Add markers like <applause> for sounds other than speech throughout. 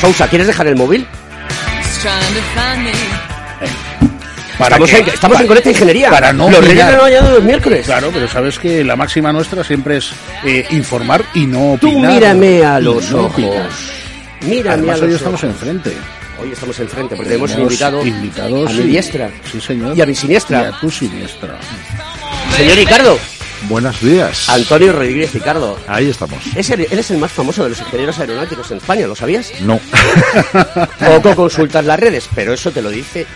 Sousa, ¿quieres dejar el móvil? Para estamos en, estamos en Conecta Ingeniería. para no los reyes de de los miércoles. Claro, pero sabes que la máxima nuestra siempre es eh, informar y no Tú opinar. mírame a los no ojos. opinar. Mírame Además, a hoy los estamos ojos. enfrente. Hoy estamos enfrente porque Tenemos invitado invitados a mi diestra. Sí, señor. Y a mi siniestra. Y a tu siniestra. Señor Ricardo. Buenos días. Antonio Rodríguez Ricardo. Ahí estamos. Es el- él es el más famoso de los ingenieros aeronáuticos en España, ¿lo sabías? No. <laughs> Poco consultas las redes, pero eso te lo dice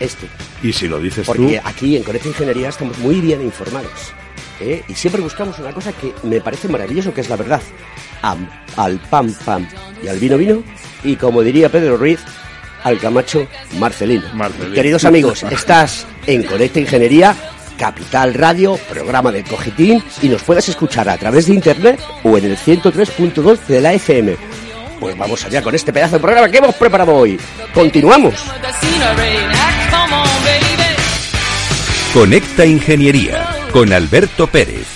este. y si lo dices Porque tú, aquí en Conecta Ingeniería estamos muy bien informados. ¿eh? Y siempre buscamos una cosa que me parece maravilloso, que es la verdad. Am- al pam pam y al vino vino. Y como diría Pedro Ruiz, al Camacho Marcelino. Marcelino. Queridos amigos, <laughs> estás en Conecta Ingeniería, Capital Radio, programa de Cogitín, y nos puedes escuchar a través de internet o en el 103.2 de la FM. Pues vamos allá con este pedazo de programa que hemos preparado hoy. Continuamos. Conecta Ingeniería con Alberto Pérez.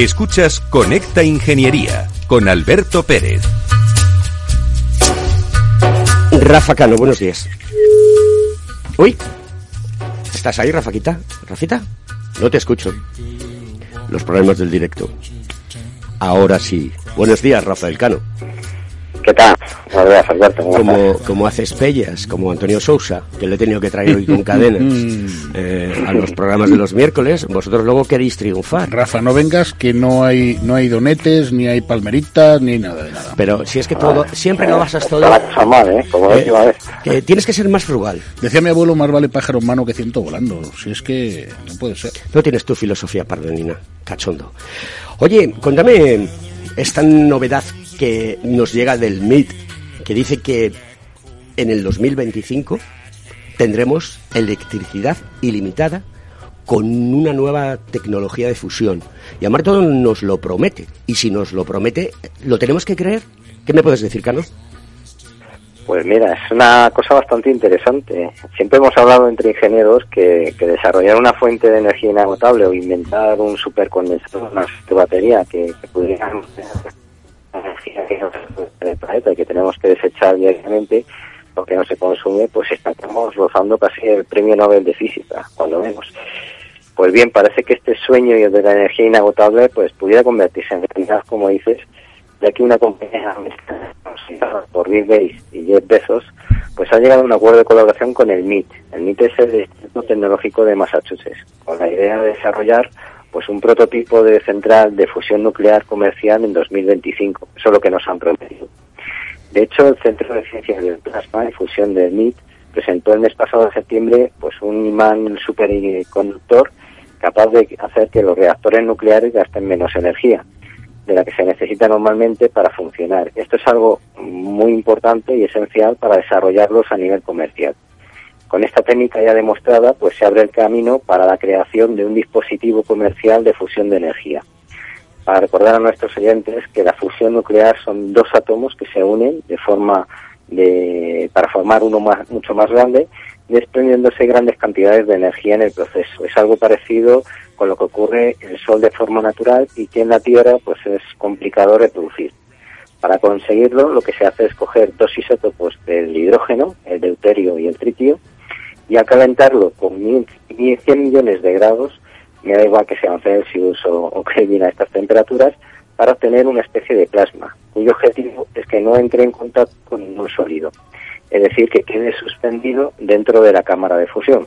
Escuchas Conecta Ingeniería con Alberto Pérez. Rafa Cano, buenos días. Uy, ¿estás ahí, Rafaquita? ¿Rafita? No te escucho. Los problemas del directo. Ahora sí. Buenos días, Rafael Cano. ¿Qué tal? Buenos días, Alberto. ¿cómo Como, como haces pellas, como Antonio Sousa, que le he tenido que traer hoy con <laughs> cadenas eh, a los programas de los miércoles, vosotros luego queréis triunfar. Rafa, no vengas que no hay no hay donetes, ni hay palmeritas, ni nada de nada. Pero si es que todo, siempre lo basas todo, mal, ¿eh? Como la eh, última vez. que tienes que ser más frugal. Decía mi abuelo, más vale pájaro en mano que ciento volando. Si es que no puede ser. No tienes tu filosofía pardonina, cachondo. Oye, cuéntame esta novedad que nos llega del MIT, que dice que en el 2025 tendremos electricidad ilimitada con una nueva tecnología de fusión. Y Amarto nos lo promete. Y si nos lo promete, ¿lo tenemos que creer? ¿Qué me puedes decir, Cano? Pues mira, es una cosa bastante interesante. Siempre hemos hablado entre ingenieros que, que desarrollar una fuente de energía inagotable o inventar un supercondensador, una batería que, que pudiera la energía que nos el planeta y que tenemos que desechar diariamente porque no se consume, pues estamos rozando casi el premio Nobel de Física, cuando menos. Pues bien, parece que este sueño de la energía inagotable pues pudiera convertirse en realidad, como dices, ya que una compañía por Bill Gates y Jeff Bezos pues ha llegado a un acuerdo de colaboración con el MIT. El MIT es el Instituto Tecnológico de Massachusetts, con la idea de desarrollar pues un prototipo de central de fusión nuclear comercial en 2025. Eso es lo que nos han prometido. De hecho, el Centro de Ciencias del Plasma y Fusión del MIT presentó el mes pasado de septiembre pues un imán superconductor capaz de hacer que los reactores nucleares gasten menos energía de la que se necesita normalmente para funcionar. Esto es algo muy importante y esencial para desarrollarlos a nivel comercial. Con esta técnica ya demostrada, pues se abre el camino para la creación de un dispositivo comercial de fusión de energía. Para recordar a nuestros oyentes que la fusión nuclear son dos átomos que se unen de forma de, para formar uno más, mucho más grande, desprendiéndose grandes cantidades de energía en el proceso. Es algo parecido con lo que ocurre en el Sol de forma natural y que en la Tierra pues es complicado reproducir. Para conseguirlo, lo que se hace es coger dos isótopos del hidrógeno, el deuterio y el tritio, y al calentarlo con 100 millones de grados, me da igual que sean Celsius o, o Kelvin a estas temperaturas, para obtener una especie de plasma, cuyo objetivo es que no entre en contacto con ningún sólido, es decir, que quede suspendido dentro de la cámara de fusión.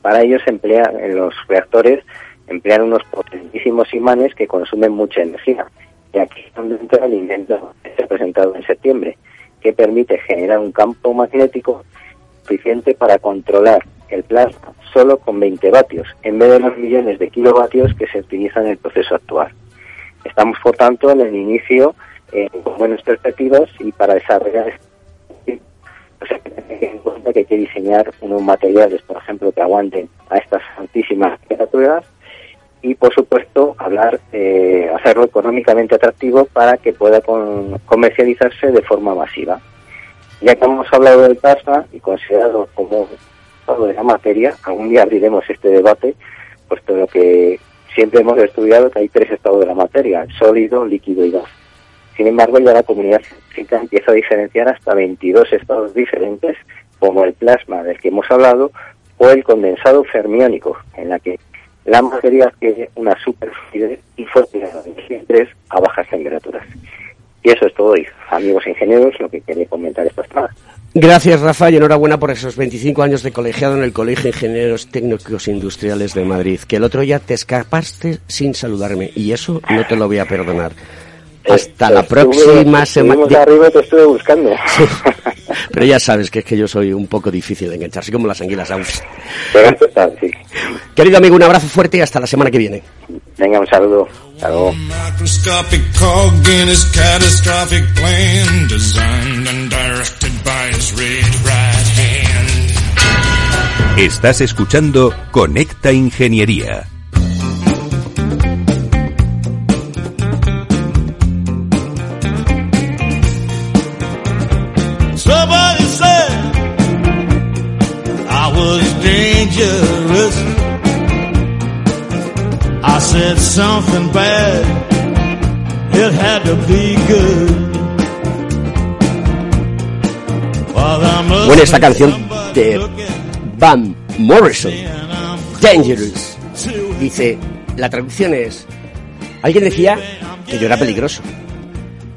Para ello se emplea en los reactores emplean unos potentísimos imanes que consumen mucha energía. Y aquí es donde entra el invento que se ha presentado en septiembre, que permite generar un campo magnético suficiente para controlar el plasma solo con 20 vatios, en vez de los millones de kilovatios que se utilizan en el proceso actual. Estamos, por tanto, en el inicio eh, con buenas perspectivas y para desarrollar este hay que tener en cuenta que hay que diseñar unos materiales, por ejemplo, que aguanten a estas altísimas temperaturas y, por supuesto, hablar, eh, hacerlo económicamente atractivo para que pueda comercializarse de forma masiva. Ya que hemos hablado del plasma y considerado como estado de la materia, algún día abriremos este debate, puesto lo que siempre hemos estudiado que hay tres estados de la materia, sólido, líquido y gas. Sin embargo, ya la comunidad científica empieza a diferenciar hasta 22 estados diferentes, como el plasma del que hemos hablado, o el condensado fermiónico, en la que la materia adquiere una superficie y fuerte de a bajas temperaturas. Y eso es todo amigos ingenieros, lo que quería comentar esta tarde. Gracias, Rafa, y enhorabuena por esos 25 años de colegiado en el Colegio de Ingenieros Técnicos Industriales de Madrid, que el otro día te escapaste sin saludarme, y eso no te lo voy a perdonar. Hasta la próxima semana. arriba te estuve buscando. <laughs> Pero ya sabes que es que yo soy un poco difícil de enganchar, así como las anguilas aún. sí. Querido amigo, un abrazo fuerte y hasta la semana que viene. Venga, un saludo. Hasta luego. Estás escuchando Conecta Ingeniería. Dangerous. I said something bad. It had to be good. Bueno, esta canción de Van Morrison, Dangerous, dice, la traducción es, alguien decía que yo era peligroso.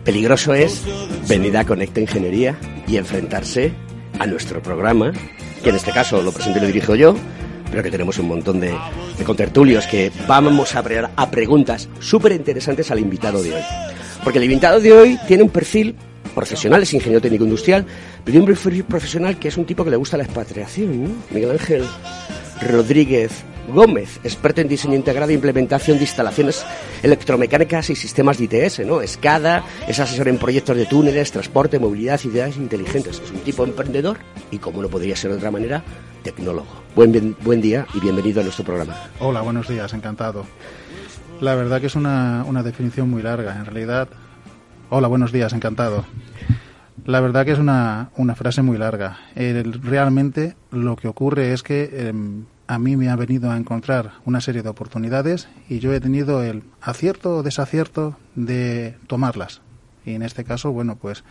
Peligroso es venir a Conecta Ingeniería y enfrentarse a nuestro programa, que en este caso lo presento y lo dirijo yo, pero que tenemos un montón de, de contertulios que vamos a, pre a preguntas súper interesantes al invitado de hoy. Porque el invitado de hoy tiene un perfil profesional, es ingeniero técnico industrial, pero un perfil profesional que es un tipo que le gusta la expatriación, ¿no? Miguel Ángel Rodríguez Gómez, experto en diseño integrado e implementación de instalaciones electromecánicas y sistemas de ITS, ¿no? Escada, es asesor en proyectos de túneles, transporte, movilidad y ciudades inteligentes. Es un tipo emprendedor y, como no podría ser de otra manera, tecnólogo. Buen, buen día y bienvenido a nuestro programa. Hola, buenos días, encantado. La verdad que es una, una definición muy larga. En realidad, hola, buenos días, encantado. La verdad que es una, una frase muy larga. Realmente lo que ocurre es que eh, a mí me ha venido a encontrar una serie de oportunidades y yo he tenido el acierto o desacierto de tomarlas. Y en este caso, bueno, pues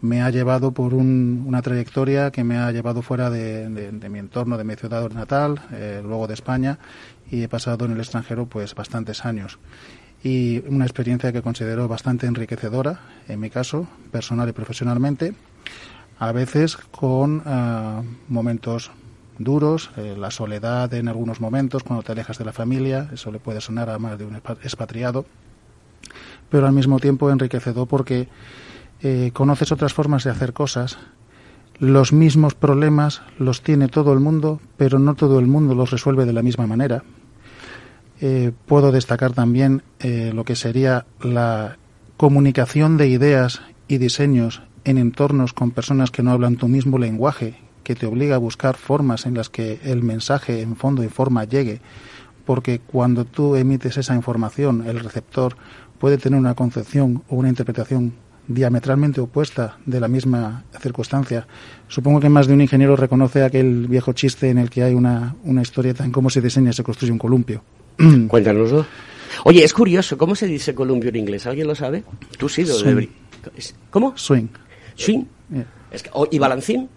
me ha llevado por un, una trayectoria que me ha llevado fuera de, de, mi entorno, de mi ciudad natal, eh, luego de España, y he pasado en el extranjero pues bastantes años. Y una experiencia que considero bastante enriquecedora, en mi caso, personal y profesionalmente, a veces con uh, momentos duros, eh, la soledad en algunos momentos, cuando te alejas de la familia, eso le puede sonar a más de un expatriado, pero al mismo tiempo enriquecedor porque eh, conoces otras formas de hacer cosas, los mismos problemas los tiene todo el mundo, pero no todo el mundo los resuelve de la misma manera. Eh, puedo destacar también lo que sería la comunicación de ideas y diseños en entornos con personas que no hablan tu mismo lenguaje, que te obliga a buscar formas en las que el mensaje en fondo y forma llegue, porque cuando tú emites esa información, el receptor puede tener una concepción o una interpretación diametralmente opuesta de la misma circunstancia. Supongo que más de un ingeniero reconoce aquel viejo chiste en el que hay una, una historieta en cómo se diseña y se construye un columpio. <clears throat> Cuéntanoslo. Oye, es curioso, ¿cómo se dice columpio en inglés? ¿Alguien lo sabe? Tú sí, lo Swing. de... ¿Cómo? Swing. Swing. Yeah. Es que- o- ¿Y balancín?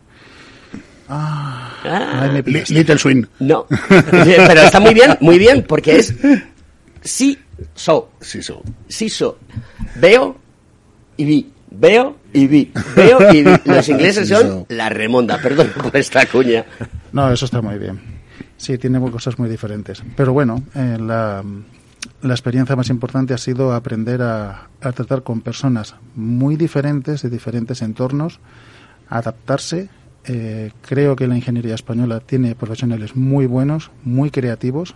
Ah, Ah, me. Little Swing. no. <laughs> Pero está muy bien, muy bien, porque es sí, so, Sí, so. sí, so. Veo y vi. Veo y vi. Veo y vi. Los ingleses Sí, son so. la remonda, perdón por esta cuña. No, eso está muy bien. Sí, tiene cosas muy diferentes. Pero bueno, eh, la, la experiencia más importante ha sido aprender a, a tratar con personas muy diferentes, de diferentes entornos, adaptarse. Eh, creo que la ingeniería española tiene profesionales muy buenos, muy creativos.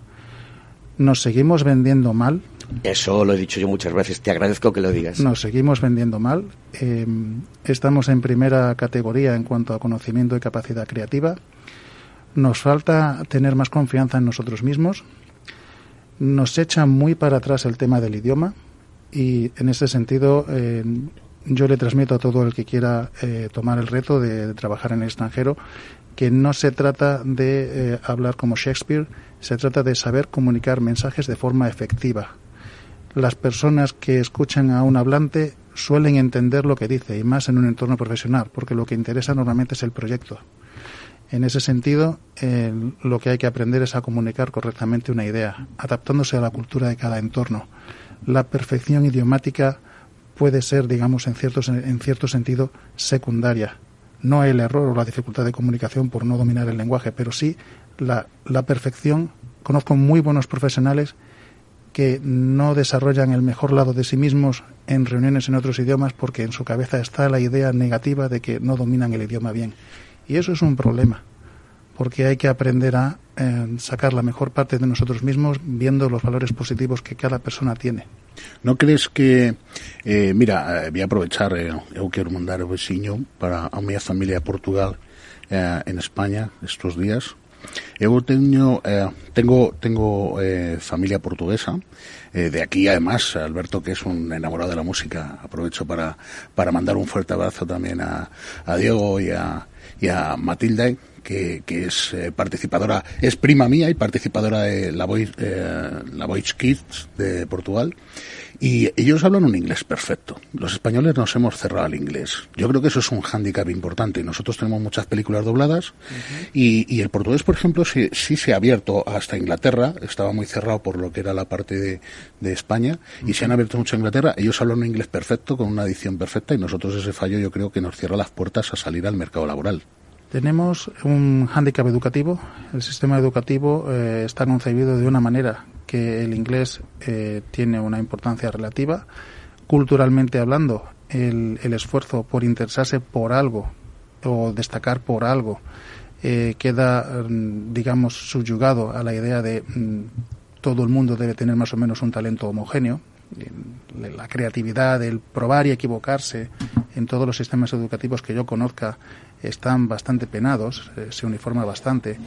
Nos seguimos vendiendo mal, Eso lo he dicho yo muchas veces, te agradezco que lo digas. nos seguimos vendiendo mal. Eh, estamos en primera categoría en cuanto a conocimiento y capacidad creativa. Nos falta tener más confianza en nosotros mismos. Nos echa muy para atrás el tema del idioma y en ese sentido eh, yo le transmito a todo el que quiera eh, tomar el reto de, trabajar en el extranjero que no se trata de eh, hablar como Shakespeare, se trata de saber comunicar mensajes de forma efectiva las personas que escuchan a un hablante suelen entender lo que dice y más en un entorno profesional, porque lo que interesa normalmente es el proyecto. En ese sentido, eh, lo que hay que aprender es a comunicar correctamente una idea, adaptándose a la cultura de cada entorno. La perfección idiomática puede ser, digamos, en cierto, en cierto sentido, secundaria. No el error o la dificultad de comunicación por no dominar el lenguaje, pero sí la, la perfección. Conozco muy buenos profesionales que no desarrollan el mejor lado de sí mismos en reuniones en otros idiomas porque en su cabeza está la idea negativa de que no dominan el idioma bien. Y eso es un problema, porque hay que aprender a eh, sacar la mejor parte de nosotros mismos viendo los valores positivos que cada persona tiene. ¿No crees que, eh, mira, eh, voy a aprovechar, eh, eu quero mandar o veciño para a miña familia a Portugal eh, en España estos días. Eu teño, eh, tengo, tengo eh, familia portuguesa, eh, de aquí además, Alberto, que es un enamorado de la música, aprovecho para, para mandar un fuerte abrazo también a, a Diego y a, y a Matilde, que, que es eh, participadora, es prima mía y participadora de la Voice, eh, la Voice Kids de Portugal. Y ellos hablan un inglés perfecto. Los españoles nos hemos cerrado al inglés. Yo creo que eso es un hándicap importante. Nosotros tenemos muchas películas dobladas y, y el portugués, por ejemplo, sí, sí se ha abierto hasta Inglaterra. Estaba muy cerrado por lo que era la parte de, de España y se han abierto mucho a Inglaterra. Ellos hablan un inglés perfecto, con una edición perfecta y nosotros ese fallo yo creo que nos cierra las puertas a salir al mercado laboral. Tenemos un hándicap educativo. El sistema educativo eh, está concebido de una manera que el inglés eh, tiene una importancia relativa. Culturalmente hablando, el, esfuerzo por interesarse por algo o destacar por algo eh, queda, mm, digamos, subyugado a la idea de mm, todo el mundo debe tener más o menos un talento homogéneo. Eh, La creatividad, el probar y equivocarse en todos los sistemas educativos que yo conozca están bastante penados, eh, se uniforma bastante.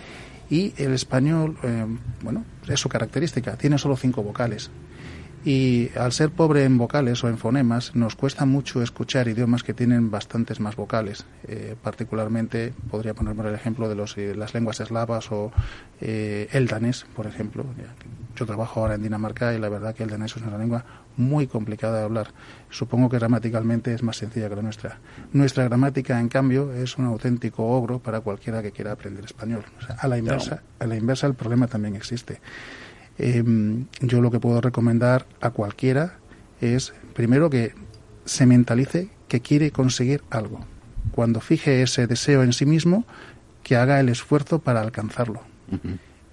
Y el español, eh, bueno, es su característica, tiene solo cinco vocales. Y al ser pobre en vocales o en fonemas, nos cuesta mucho escuchar idiomas que tienen bastantes más vocales. Eh, particularmente, podría poner por el ejemplo de los, eh, las lenguas eslavas o eh, el danés, por ejemplo. Yo trabajo ahora en Dinamarca y la verdad que el danés es una lengua muy complicada de hablar. Supongo que gramaticalmente es más sencilla que la nuestra. Nuestra gramática, en cambio, es un auténtico ogro para cualquiera que quiera aprender español. O sea, a la inversa, a la inversa el problema también existe. Eh, yo lo que puedo recomendar a cualquiera es, primero, que se mentalice que quiere conseguir algo. Cuando fije ese deseo en sí mismo, que haga el esfuerzo para alcanzarlo.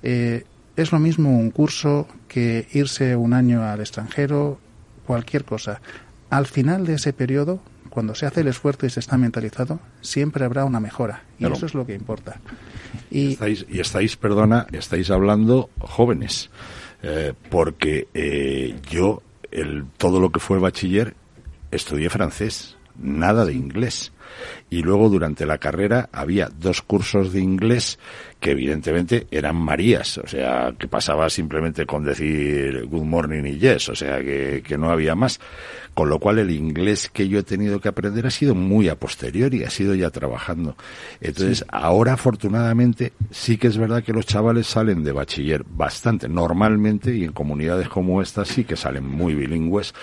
Eh, es lo mismo un curso que irse un año al extranjero, cualquier cosa. Al final de ese periodo, cuando se hace el esfuerzo y se está mentalizado, siempre habrá una mejora. Y Claro. eso es lo que importa. Y Estáis, y estáis, perdona, estáis hablando jóvenes. eh, porque eh, yo, el, todo lo que fue bachiller, estudié francés, nada de inglés. Y luego durante la carrera había dos cursos de inglés que evidentemente eran Marías, o sea, que pasaba simplemente con decir good morning y yes, o sea, que, que no había más. Con lo cual el inglés que yo he tenido que aprender ha sido muy a posteriori, ha sido ya trabajando. Entonces, ahora afortunadamente sí que es verdad que los chavales salen de bachiller bastante normalmente y en comunidades como esta sí que salen muy bilingües.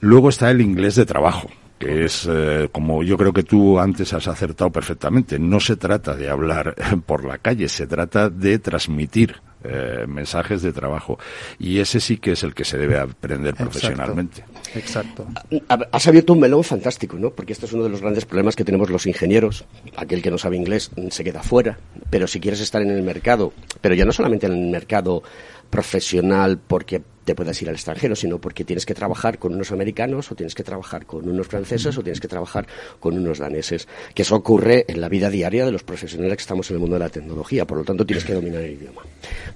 Luego está el inglés de trabajo que es eh, como yo creo que tú antes has acertado perfectamente. No se trata de hablar <laughs> por la calle, se trata de transmitir eh, mensajes de trabajo. Y ese sí que es el que se debe aprender profesionalmente. Exacto. Ha- Has abierto un melón fantástico, ¿no? Porque este es uno de los grandes problemas que tenemos los ingenieros. Aquel que no sabe inglés mm, se queda fuera. Pero si quieres estar en el mercado, pero ya no solamente en el mercado profesional porque te puedas ir al extranjero, sino porque tienes que trabajar con unos americanos o tienes que trabajar con unos franceses o tienes que trabajar con unos daneses. Que eso ocurre en la vida diaria de los profesionales que estamos en el mundo de la tecnología. Por lo tanto, tienes que dominar el idioma.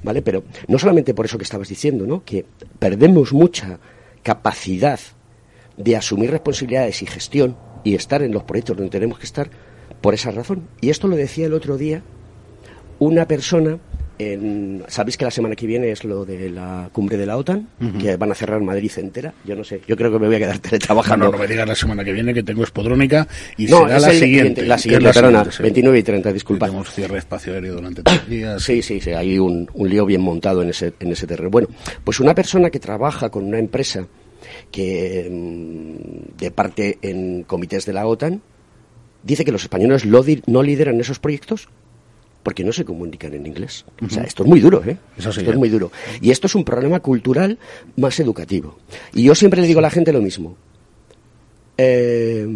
¿Vale? Pero no solamente por eso que estabas diciendo, ¿no? Que perdemos mucha capacidad de asumir responsabilidades y gestión y estar en los proyectos donde tenemos que estar por esa razón. Y esto lo decía el otro día una persona. En, Sabéis que la semana que viene es lo de la cumbre de la OTAN, que van a cerrar Madrid entera. Yo no sé, yo creo que me voy a quedar <laughs> teletrabajando. No, no me digas la semana que viene que tengo Espodrónica y No, será es la el siguiente. La siguiente, la perdona, siguiente, sí. 29 y 30, disculpa. Tenemos cierre espacio aéreo durante tres <coughs> días. Sí, sí, sí, hay un, un lío bien montado en ese, en ese terreno. Bueno, pues una persona que trabaja con una empresa que mm, de parte en comités de la OTAN dice que los españoles no lideran esos proyectos porque no se comunican en inglés. O sea, esto es muy duro, ¿eh? Eso sí, esto es ¿eh? muy duro. Y esto es un problema cultural más educativo. Y yo siempre le digo a la gente lo mismo. Eh,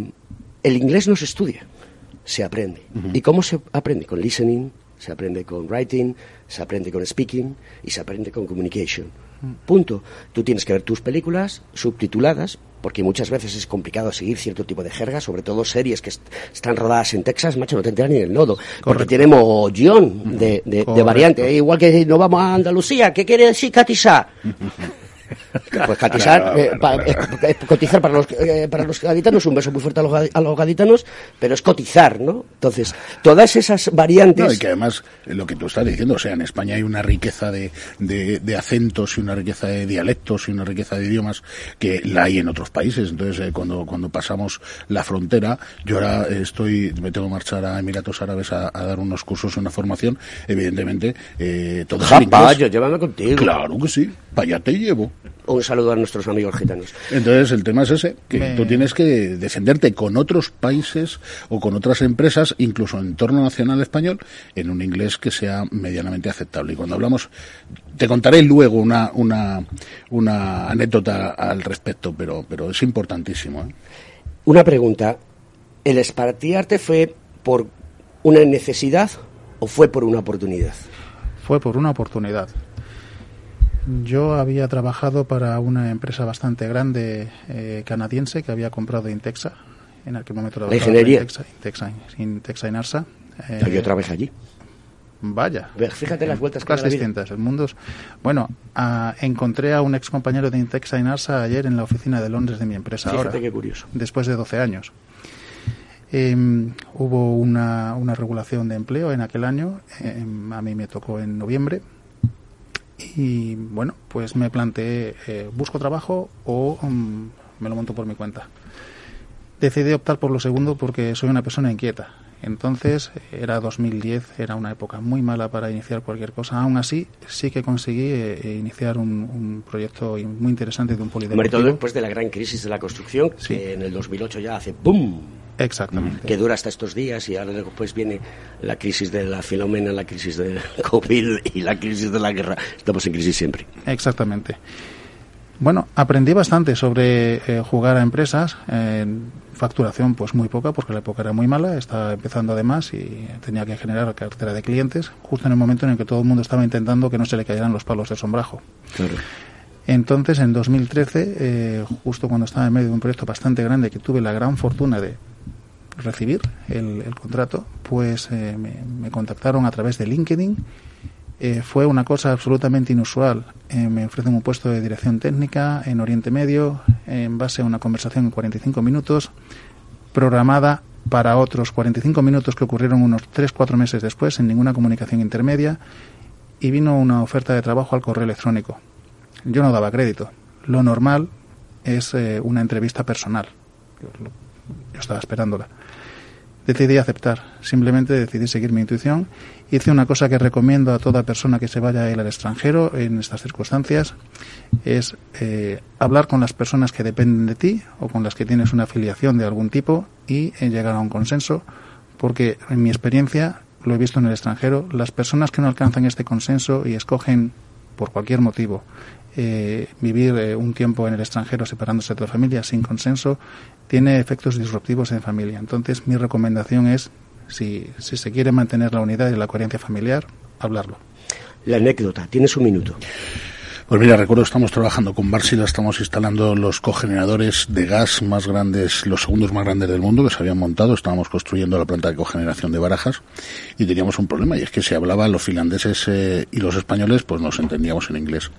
el inglés no se estudia, se aprende. ¿Y cómo se aprende? Con listening, se aprende con writing, se aprende con speaking y se aprende con communication. Punto. Tú tienes que ver tus películas subtituladas, porque muchas veces es complicado seguir cierto tipo de jerga, sobre todo series que est- están rodadas en Texas, macho, no te enteras ni del nodo. Porque tiene mogollón de, de, variantes. Eh, Igual que no vamos a Andalucía, ¿qué quiere decir catizar? <laughs> Pues catizar, Claro, eh, claro, pa- claro. es cotizar para los, eh, para los gaditanos, un beso muy fuerte a los, a los gaditanos, pero es cotizar, ¿no? Entonces, todas esas variantes... No, y que además, eh, lo que tú estás diciendo, o sea, en España hay una riqueza de, de, de acentos y una riqueza de dialectos y una riqueza de idiomas que la hay en otros países. Entonces, eh, cuando, cuando pasamos la frontera, yo ahora eh, estoy, me tengo que marchar a Emiratos Árabes a, a dar unos cursos, una formación, evidentemente, eh, todo. Japallo, llévame contigo. Claro que sí, para allá te llevo. Un saludo a nuestros amigos gitanos. Entonces el tema es ese, que Me- tú tienes que defenderte con otros países o con otras empresas, incluso en entorno nacional español, en un inglés que sea medianamente aceptable. Y cuando hablamos, te contaré luego una, una, una anécdota al respecto, pero, pero es importantísimo. ¿eh? Una pregunta. ¿El espartiarte fue por una necesidad o fue por una oportunidad? Fue por una oportunidad. Yo había trabajado para una empresa bastante grande eh, canadiense que había comprado Intexa. En aquel momento trabajaba para ingeniería. Intexa, Intexa, Intexa Inarsa. Eh, Yo trabajé allí. Vaya. Fíjate las vueltas que la vida. distintas. El mundo es- Bueno, ah, encontré a un ex compañero de Intexa Inarsa ayer en la oficina de Londres de mi empresa Fíjate ahora. qué curioso. después de 12 años. Em, hubo una, una regulación de empleo en aquel año, em, a mí me tocó en noviembre, y bueno, pues me planteé, eh, ¿busco trabajo o mm, me lo monto por mi cuenta? Decidí optar por lo segundo porque soy una persona inquieta. Entonces, era 2010, era una época muy mala para iniciar cualquier cosa. Aún así, sí que conseguí eh, eh, iniciar un, un proyecto muy interesante de un Sobre todo polideportivo. después de la gran crisis de la construcción, Sí. que en el 2008 ya hace ¡boom! Exactamente. que dura hasta estos días y ahora después viene la crisis de la filomena, la crisis del <laughs> COVID y la crisis de la guerra. Estamos en crisis siempre. Exactamente. Bueno, aprendí bastante sobre eh, jugar a empresas. en facturación, pues muy poca, porque la época era muy mala. Estaba empezando además y tenía que generar cartera de clientes, justo en el momento en el que todo el mundo estaba intentando que no se le cayeran los palos de sombrajo. Entonces, en 2013, eh, justo cuando estaba en medio de un proyecto bastante grande que tuve la gran fortuna de recibir el, el contrato, pues eh, me, me contactaron a través de LinkedIn. Eh, fue una cosa absolutamente inusual eh, me ofrecen un puesto de dirección técnica en Oriente Medio en base a una conversación en 45 minutos programada para otros 45 minutos que ocurrieron unos 3-4 meses después sin ninguna comunicación intermedia y vino una oferta de trabajo al correo electrónico. Yo no daba crédito. Lo normal es eh, una entrevista personal. Yo estaba esperándola. Decidí aceptar, simplemente decidí seguir mi intuición. Hice una cosa que recomiendo a toda persona que se vaya a ir al extranjero en estas circunstancias, es eh, hablar con las personas que dependen de ti o con las que tienes una afiliación de algún tipo y eh, llegar a un consenso, porque en mi experiencia, lo he visto en el extranjero, las personas que no alcanzan este consenso y escogen por cualquier motivo eh, vivir un tiempo en el extranjero separándose de la familia sin consenso tiene efectos disruptivos en familia. Entonces, mi recomendación es, si, si se quiere mantener la unidad y la coherencia familiar, hablarlo. La anécdota, tienes un minuto. Pues mira, recuerdo estamos trabajando con Barsila, estamos instalando los cogeneradores de gas más grandes, los segundos más grandes del mundo que se habían montado, estábamos construyendo la planta de cogeneración de Barajas y teníamos un problema y es que se hablaba los finlandeses eh, y los españoles, pues nos entendíamos en inglés.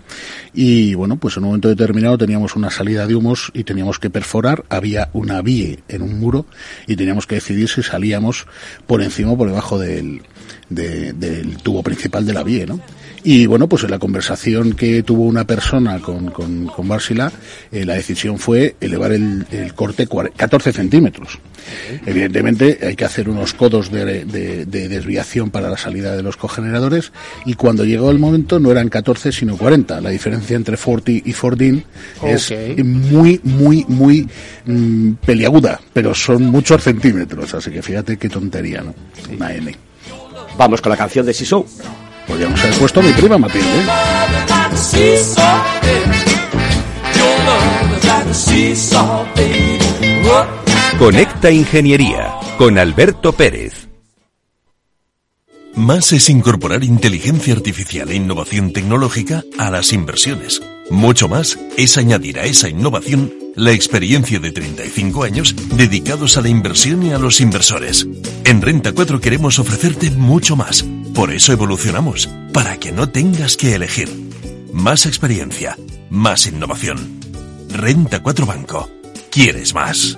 Y bueno, pues en un momento determinado teníamos una salida de humos y teníamos que perforar, había una vie en un muro y teníamos que decidir si salíamos por encima o por debajo del, de- del tubo principal de la vie, ¿no? Y bueno, pues en la conversación que tuvo una persona con, con, con Barsila, eh, la decisión fue elevar el, el corte cuar- 14 centímetros. Evidentemente hay que hacer unos codos de, de- de desviación para la salida de los cogeneradores y cuando llegó el momento no eran 14 sino 40. La diferencia entre 40 y 14 es muy, muy, muy mm, peliaguda, pero son muchos centímetros, así que fíjate qué tontería, ¿no? Una N. Vamos con la canción de Siso. Podríamos haber puesto a mi prima Matilde. Conecta Ingeniería con Alberto Pérez. Más es incorporar inteligencia artificial e innovación tecnológica a las inversiones. Mucho más es añadir a esa innovación la experiencia de 35 años dedicados a la inversión y a los inversores. En Renta 4 queremos ofrecerte mucho más. Por eso evolucionamos, para que no tengas que elegir. Más experiencia, más innovación. Renta 4 Banco. ¿Quieres más?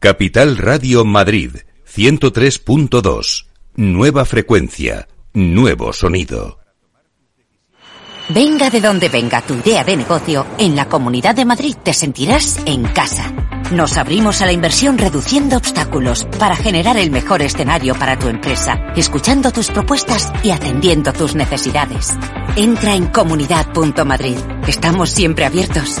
Capital Radio Madrid 103.2. Nueva frecuencia, nuevo sonido. Venga de donde venga tu idea de negocio, en la Comunidad de Madrid te sentirás en casa. Nos abrimos a la inversión reduciendo obstáculos para generar el mejor escenario para tu empresa, escuchando tus propuestas y atendiendo tus necesidades. Entra en comunidad.madrid. Estamos siempre abiertos.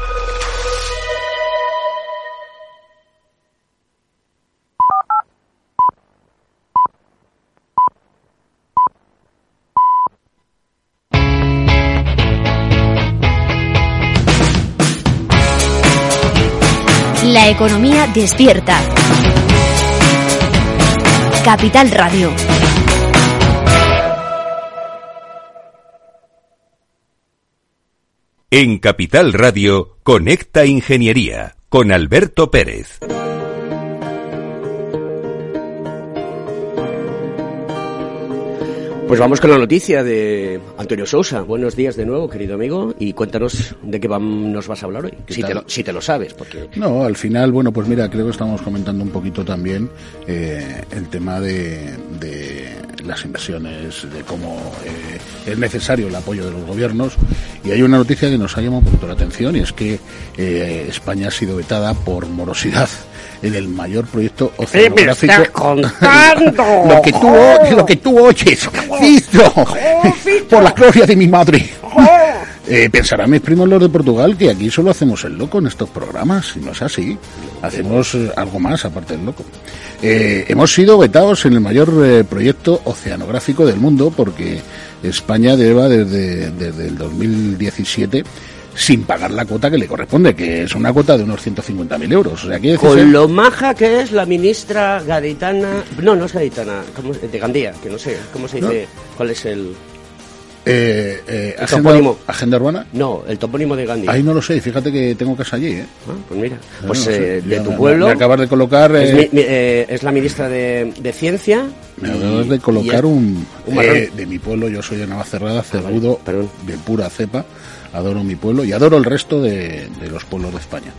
Economía despierta. Capital Radio. En Capital Radio, Conecta Ingeniería con Alberto Pérez. Pues vamos con la noticia de Antonio Sousa. Buenos días de nuevo, querido amigo, y cuéntanos de qué nos vas a hablar hoy. Si te, lo, si te lo sabes, porque No, al final, bueno, pues mira, creo que estamos comentando un poquito también eh, el tema de, de las inversiones, de cómo eh, es necesario el apoyo de los gobiernos. Y hay una noticia que nos ha llamado un poquito la atención y es que eh, España ha sido vetada por morosidad en el mayor proyecto oceanográfico. <laughs> lo que tú lo que tú oyes, Por la gloria de mi madre. Eh, pensarán mis primos los de Portugal que aquí solo hacemos el loco en estos programas, y no es así. Hacemos eh, algo más aparte del loco. Eh, hemos sido vetados en el mayor eh, proyecto oceanográfico del mundo porque España lleva desde, desde el 2017 sin pagar la cuota que le corresponde, que es una cuota de unos 150.000 euros. O sea, decirse- Con lo maja que es la ministra gaditana. No, no es gaditana, ¿cómo es? de Gandía, que no sé, ¿cómo se dice? ¿Cuál es el.? Eh, eh, El agenda, topónimo. agenda urbana. No, el topónimo de Gandía. Ahí no lo sé, fíjate que tengo casa allí, ¿eh? Ah, pues mira, No, pues no sé, eh, de tu pueblo. Me acabas de colocar. es, eh, mi- mi- es la ministra de, de Ciencia. Me acabas de colocar un, de mi pueblo, yo soy de Navacerrada, Ah, vale, cerrudo, de pura cepa, adoro mi pueblo y adoro el resto de, los pueblos de España.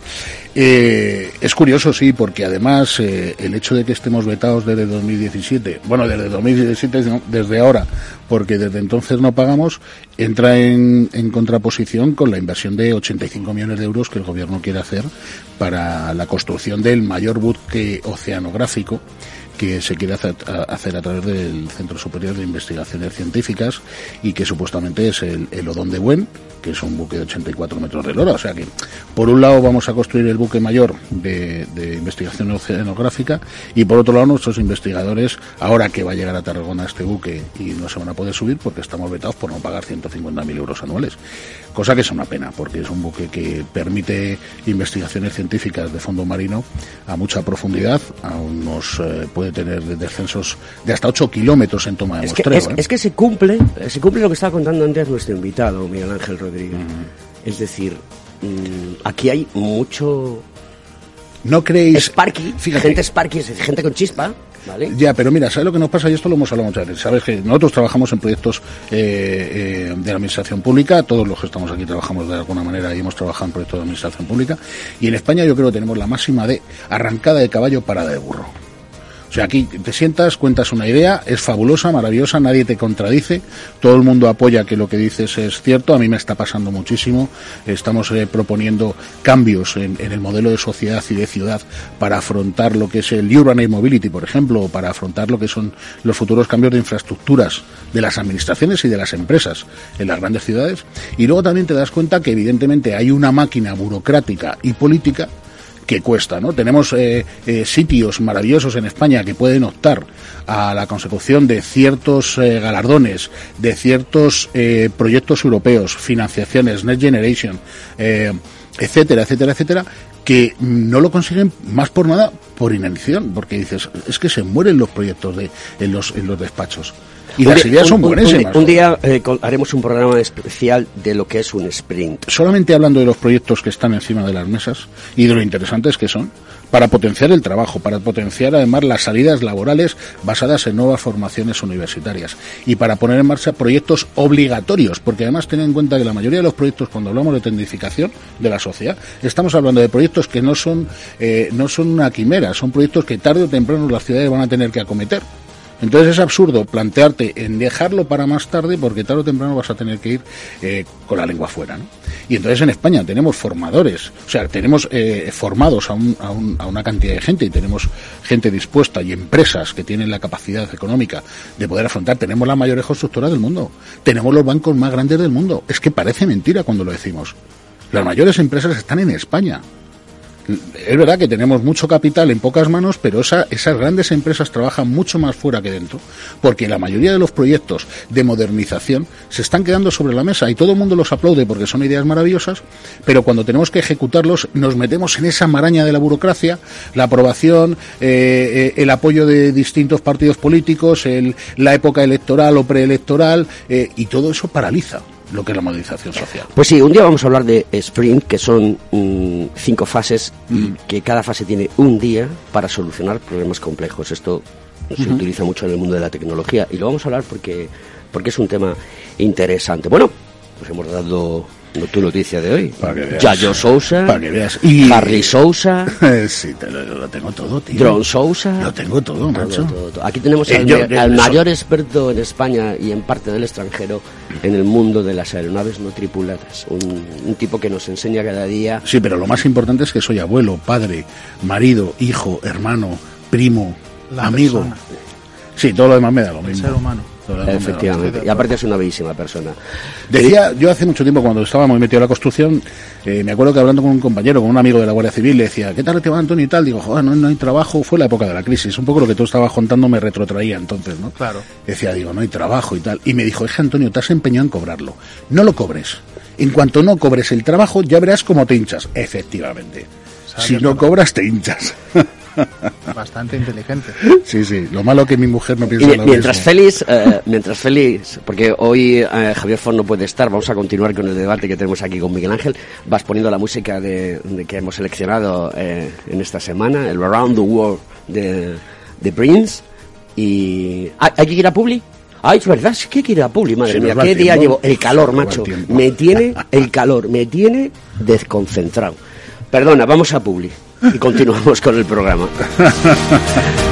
Eh, es curioso, sí, porque además eh, el hecho de que estemos vetados desde 2017, bueno, desde 2017, no, desde ahora, porque desde entonces no pagamos, entra en, en contraposición con la inversión de 85 millones de euros que el gobierno quiere hacer para la construcción del mayor buque oceanográfico que se quiere hacer a, través del Centro Superior de Investigaciones Científicas y que supuestamente es el, Odón de Buen, que es un buque de 84 metros de lora. O sea que, por un lado, vamos a construir el buque mayor de, de investigación oceanográfica y, por otro lado, nuestros investigadores, ahora que va a llegar a Tarragona este buque y no se van a poder subir porque estamos vetados por no pagar 150.000 euros anuales. Cosa que es una pena, porque es un buque que permite investigaciones científicas de fondo marino a mucha profundidad, a unos eh, puede tener descensos de hasta 8 kilómetros en toma de Es que, es, ¿eh? es que se cumple, se cumple lo que estaba contando antes nuestro invitado, Miguel Ángel Rodríguez. Es decir, mm, aquí hay mucho No creéis. Sparky, Fíjate. gente Sparky, es decir, gente con chispa, ¿vale? Ya, pero mira, ¿sabes lo que nos pasa? Y esto lo hemos hablado muchas veces. Sabes que nosotros trabajamos en proyectos eh, eh, de la administración pública, todos los que estamos aquí trabajamos de alguna manera y hemos trabajado en proyectos de administración pública. Y en España yo creo que tenemos la máxima de arrancada de caballo, parada de burro. O sea, aquí te sientas, cuentas una idea, es fabulosa, maravillosa, nadie te contradice, todo el mundo apoya que lo que dices es cierto, a mí me está pasando muchísimo, estamos eh, proponiendo cambios en, el modelo de sociedad y de ciudad para afrontar lo que es el Urban Air Mobility, por ejemplo, o para afrontar lo que son los futuros cambios de infraestructuras de las administraciones y de las empresas en las grandes ciudades. Y luego también te das cuenta que evidentemente hay una máquina burocrática y política que cuesta, ¿no? Tenemos eh, eh, sitios maravillosos en España que pueden optar a la consecución de ciertos eh, galardones, de ciertos eh, proyectos europeos, financiaciones, Next Generation, etcétera, etcétera, etcétera, que no lo consiguen más por nada por inanición, porque dices, es que se mueren los proyectos de, en, los, en los despachos. Y las ideas son un- buenísimas. Un, día eh, haremos un programa especial de lo que es un sprint. solamente hablando de los proyectos que están encima de las mesas y de lo interesantes que son, para potenciar el trabajo, para potenciar además las salidas laborales basadas en nuevas formaciones universitarias y para poner en marcha proyectos obligatorios, porque además ten en cuenta que la mayoría de los proyectos cuando hablamos de tecnificación de la sociedad, estamos hablando de proyectos que no son, eh, no son una quimera, son proyectos que tarde o temprano las ciudades van a tener que acometer. Entonces es absurdo plantearte en dejarlo para más tarde porque tarde o temprano vas a tener que ir eh, con la lengua fuera. ¿no? Y entonces en España tenemos formadores, o sea, tenemos eh, formados a, un- a un- a una cantidad de gente y tenemos gente dispuesta y empresas que tienen la capacidad económica de poder afrontar. Tenemos las mayores constructoras del mundo, tenemos los bancos más grandes del mundo. Es que parece mentira cuando lo decimos. Las mayores empresas están en España. Es verdad que tenemos mucho capital en pocas manos, pero esa- esas grandes empresas trabajan mucho más fuera que dentro, porque la mayoría de los proyectos de modernización se están quedando sobre la mesa y todo el mundo los aplaude porque son ideas maravillosas, pero cuando tenemos que ejecutarlos nos metemos en esa maraña de la burocracia, la aprobación, eh, eh, el apoyo de distintos partidos políticos, el- la época electoral o preelectoral, eh, y todo eso paraliza lo que es la modernización social. Pues sí, un día vamos a hablar de sprint, que son mm, cinco fases y que cada fase tiene un día para solucionar problemas complejos. Esto se utiliza mucho en el mundo de la tecnología y lo vamos a hablar porque, porque es un tema interesante. Bueno, pues hemos dado tu noticia de hoy. Para que veas. Yayo Sousa, Para que veas. Harry Sousa, <laughs> sí, te lo, lo tengo todo, tío. Drone Sousa. Lo tengo todo, macho. Todo, todo. Aquí tenemos Eh, al, yo- ma- yo- al eso- mayor experto en España y en parte del extranjero en el mundo de las aeronaves no tripuladas. Un, un tipo que nos enseña cada día. Sí, pero lo más importante es que soy abuelo, padre, marido, hijo, hermano, primo, La amigo. persona. Sí, todo lo demás me da lo El mismo. ser humano. Efectivamente. Y aparte es una bellísima persona. Decía, yo hace mucho tiempo cuando estaba muy metido en la construcción, eh, me acuerdo que hablando con un compañero, con un amigo de la Guardia Civil, le decía, ¿qué tal te va Antonio y tal? Digo, joder, no, no hay trabajo, fue la época de la crisis. Un poco lo que tú estabas contando me retrotraía entonces, ¿no? Claro. Decía, digo, no hay trabajo y tal. Y me dijo, es que Antonio, te has empeñado en cobrarlo. No lo cobres. En cuanto no cobres el trabajo, ya verás cómo te hinchas. Efectivamente. Si ¿no? cobras, te hinchas. <laughs> <laughs> Bastante inteligente. sí, sí. Lo malo que mi mujer no Y piensa mi- lo mientras mismo. Félix, eh, mientras Félix, porque hoy eh, Javier Ford no puede estar, vamos a continuar con el debate que tenemos aquí con Miguel Ángel. Vas poniendo la música de, de que hemos seleccionado eh, en esta semana, el Around the World de, de Prince. Y. ¿Hay que ir a Publi? Ay, es verdad, sí que hay que ir a Publi, madre mía, qué día llevo. El calor, macho. Me tiene, <laughs> el calor, me tiene desconcentrado. Perdona, vamos a Publi. Y continuamos con el programa. <laughs>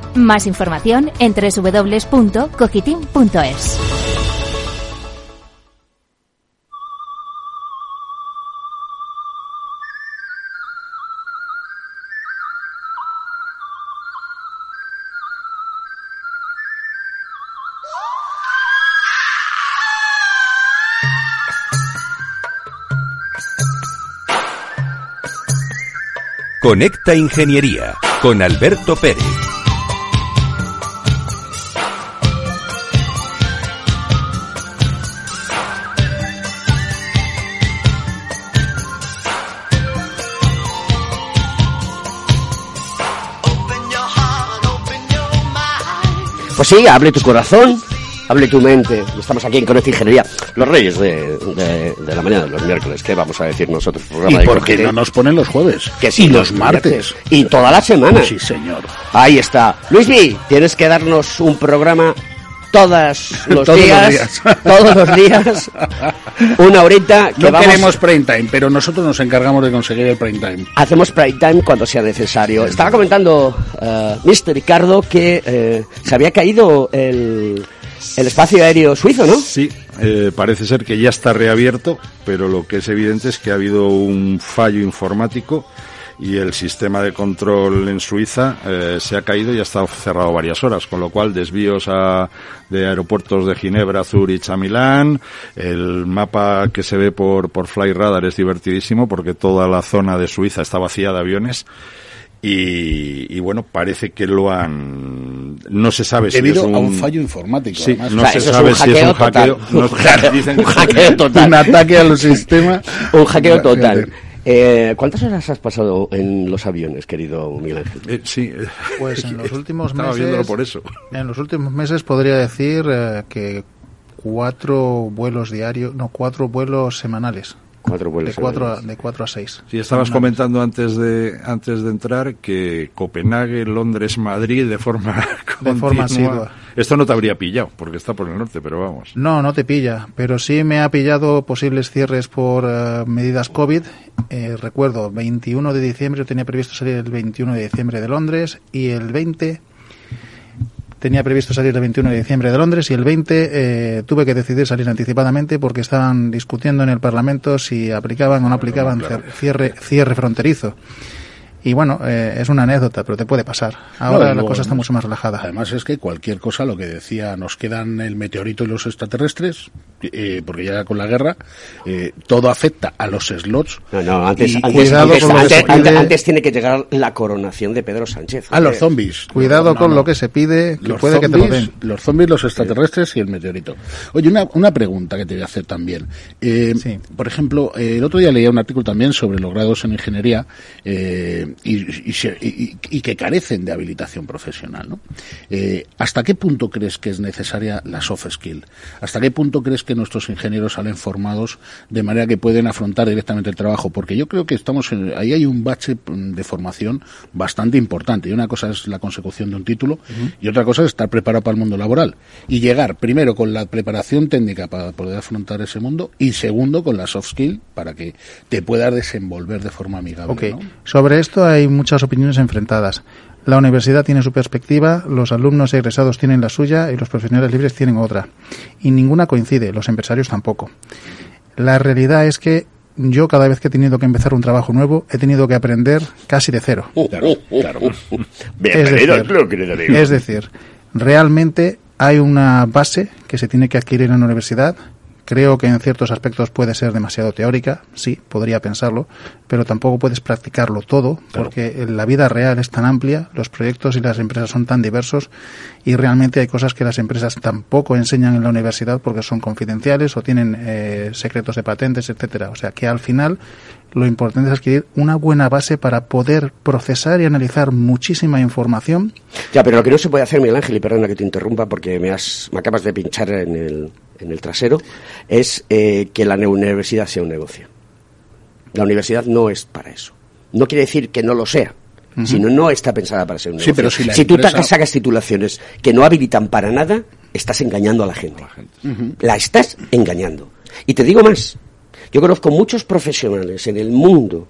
Más información en www.cogitim.es. Conecta Ingeniería con Alberto Pérez. Pues sí, hable tu corazón, hable tu mente. Estamos aquí en Conecta Ingeniería, los reyes de, de- de la mañana de los miércoles. ¿Qué vamos a decir nosotros? Programa ¿Y de por qué no nos ponen los jueves? Que sí, y los martes. martes. Y toda la semana. Sí, señor. Ahí está. Luis B, tienes que darnos un programa todos los Todos los días. días. <laughs> todos los días. Una horita que No vamos- queremos prime time, pero nosotros nos encargamos de conseguir el prime time. Hacemos prime time cuando sea necesario. Estaba comentando eh, Mr. Ricardo que eh, se había caído el, el espacio aéreo suizo, ¿no? Sí, eh, parece ser que ya está reabierto, pero lo que es evidente es que ha habido un fallo informático y el sistema de control en Suiza eh, se ha caído y ha estado cerrado varias horas, con lo cual desvíos a, de aeropuertos de Ginebra, Zurich a Milán, el mapa que se ve por, por Flyradar es divertidísimo porque toda la zona de Suiza está vacía de aviones. Y, y bueno, parece que lo han... No se sabe si es Debido un... a un fallo informático. Sí, además. no O sea, se sabe si es un hackeo total. no- <laughs> Un hackeo- dicen un que- hackeo total. Un ataque al sistema. <laughs> Un hackeo total. Eh, ¿Cuántas horas has pasado en los aviones, querido Miguel Ángel? Eh, sí, Pues en los <laughs> últimos estaba meses. viéndolo por eso. En los últimos meses podría decir eh, que cuatro vuelos diarios, no, cuatro vuelos semanales. Cuatro De vuelos. cuatro, a, semanales. de cuatro a seis. Sí, estabas Semanales. comentando antes de antes de entrar que Copenhague, Londres, Madrid de forma <laughs> De forma continua. asidua. Esto no te habría pillado porque está por el norte, pero vamos. No, no te pilla, pero sí me ha pillado posibles cierres por eh, medidas COVID. Eh, recuerdo, 21 de diciembre, yo tenía previsto salir el 21 de diciembre de Londres y el 20 tenía previsto salir el 21 de diciembre de Londres y el 20 eh, tuve que decidir salir anticipadamente porque estaban discutiendo en el Parlamento si aplicaban o no aplicaban cierre, cierre fronterizo. Y bueno, eh, es una anécdota, pero te puede pasar. Ahora No, la luego, cosa está mucho más relajada. Además es que cualquier cosa, lo que decía, nos quedan el meteorito y los extraterrestres, eh, porque ya con la guerra eh, todo afecta a los slots. No, no, antes, pide. tiene que llegar la coronación de Pedro Sánchez. A los zombies. Cuidado No, con no. lo que se pide, que los puede que te lo zombies, den. los zombies, los extraterrestres y el meteorito. Oye, una, una pregunta que te voy a hacer también. Eh, Por ejemplo, eh, el otro día leía un artículo también sobre los grados en ingeniería eh, y, y se- y- y que carecen de habilitación profesional. ¿no? Eh, ¿Hasta qué punto crees que es necesaria la soft skill? ¿Hasta qué punto crees que nuestros ingenieros salen formados de manera que pueden afrontar directamente el trabajo? Porque yo creo que estamos en- ahí hay un bache de formación bastante importante. Y una cosa es la consecución de un título y otra cosa es estar preparado para el mundo laboral. Y llegar primero con la preparación técnica para poder afrontar ese mundo y segundo con la soft skill para que te puedas desenvolver de forma amigable. Ok, ¿no? sobre esto hay muchas opiniones enfrentadas. La universidad tiene su perspectiva, los alumnos egresados tienen la suya y los profesionales libres tienen otra. Y ninguna coincide, los empresarios tampoco. La realidad es que yo cada vez que he tenido que empezar un trabajo nuevo he tenido que aprender casi de cero. Claro, claro. Es decir, realmente hay una base que se tiene que adquirir en la universidad. Creo que en ciertos aspectos puede ser demasiado teórica, sí, podría pensarlo, pero tampoco puedes practicarlo todo, porque la vida real es tan amplia, los proyectos y las empresas son tan diversos y realmente hay cosas que las empresas tampoco enseñan en la universidad porque son confidenciales o tienen eh, secretos de patentes, etcétera. O sea que al final lo importante es adquirir una buena base para poder procesar y analizar muchísima información Ya, pero lo que no se puede hacer, Miguel Ángel, y perdona que te interrumpa porque me, has, me acabas de pinchar en el, en el trasero, es eh, que la universidad sea un negocio. La universidad no es para eso. No quiere decir que no lo sea, Ujú. sino no está pensada para ser un Sí, pero si la tú empresa- sacas titulaciones que no habilitan para nada, estás engañando a la gente. La estás engañando. Y te digo más, yo conozco muchos profesionales en el mundo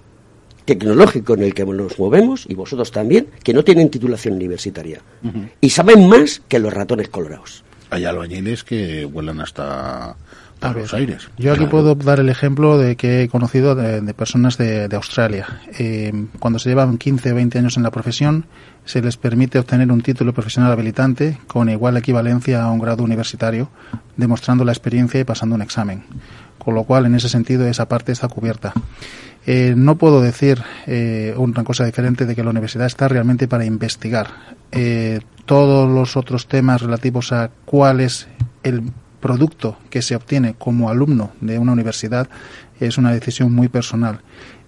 tecnológico en el que nos movemos, y vosotros también, que no tienen titulación universitaria. Y saben más que los ratones colorados. Hay albañiles que vuelan hasta A ver, los aires. Yo aquí puedo dar el ejemplo de que he conocido de, de personas de, de Australia. Eh, cuando se llevan 15 o 20 años en la profesión, se les permite obtener un título profesional habilitante con igual equivalencia a un grado universitario, demostrando la experiencia y pasando un examen. Con lo cual, en ese sentido, esa parte está cubierta. Eh, no puedo decir eh, una cosa diferente de que la universidad está realmente para investigar. Eh, todos los otros temas relativos a cuál es el producto que se obtiene como alumno de una universidad es una decisión muy personal.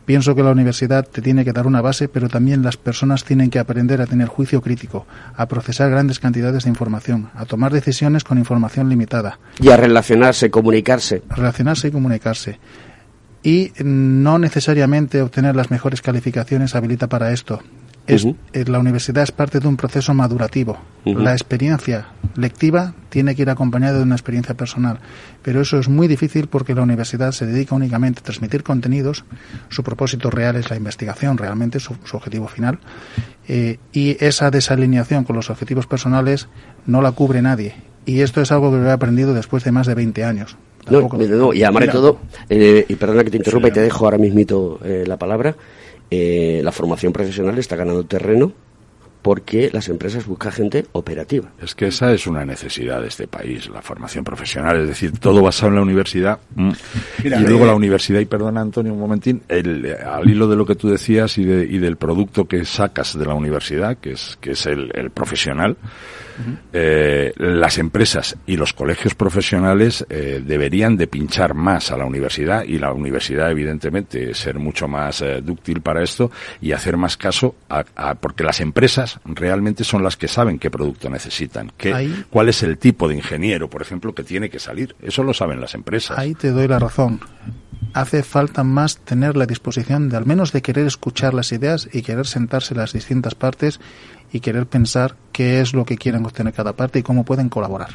Pienso que la universidad te tiene que dar una base, pero también las personas tienen que aprender a tener juicio crítico, a procesar grandes cantidades de información, a tomar decisiones con información limitada, Y a relacionarse, comunicarse. relacionarse y comunicarse. Y no necesariamente obtener las mejores calificaciones habilita para esto. Es- eh, la universidad es parte de un proceso madurativo. La experiencia lectiva tiene que ir acompañada de una experiencia personal. Pero eso es muy difícil porque la universidad se dedica únicamente a transmitir contenidos. Su propósito real es la investigación, realmente su, su objetivo final. Eh, y esa desalineación con los objetivos personales no la cubre nadie. Y esto es algo que lo he aprendido después de más de 20 años. No, Tampoco- no, y además de todo, eh, y perdona que te interrumpa Sí. y te dejo ahora mismito eh, la palabra, eh, la formación profesional está ganando terreno porque las empresas buscan gente operativa. Es que esa es una necesidad de este país, la formación profesional, es decir, todo basado en la universidad. mm. Mira, y luego eh, la universidad, y perdona Antonio un momentín, el, al hilo de lo que tú decías y, de- y del producto que sacas de la universidad, que es, que es el, el profesional, eh, las empresas y los colegios profesionales eh, deberían de pinchar más a la universidad y la universidad evidentemente ser mucho más eh, dúctil para esto y hacer más caso a, a- porque las empresas realmente son las que saben qué producto necesitan, qué, Ahí- cuál es el tipo de ingeniero, por ejemplo, que tiene que salir. Eso lo saben las empresas. Ahí te doy la razón. Hace falta más tener la disposición de al menos de querer escuchar las ideas y querer sentarse las distintas partes y querer pensar qué es lo que quieren obtener cada parte y cómo pueden colaborar.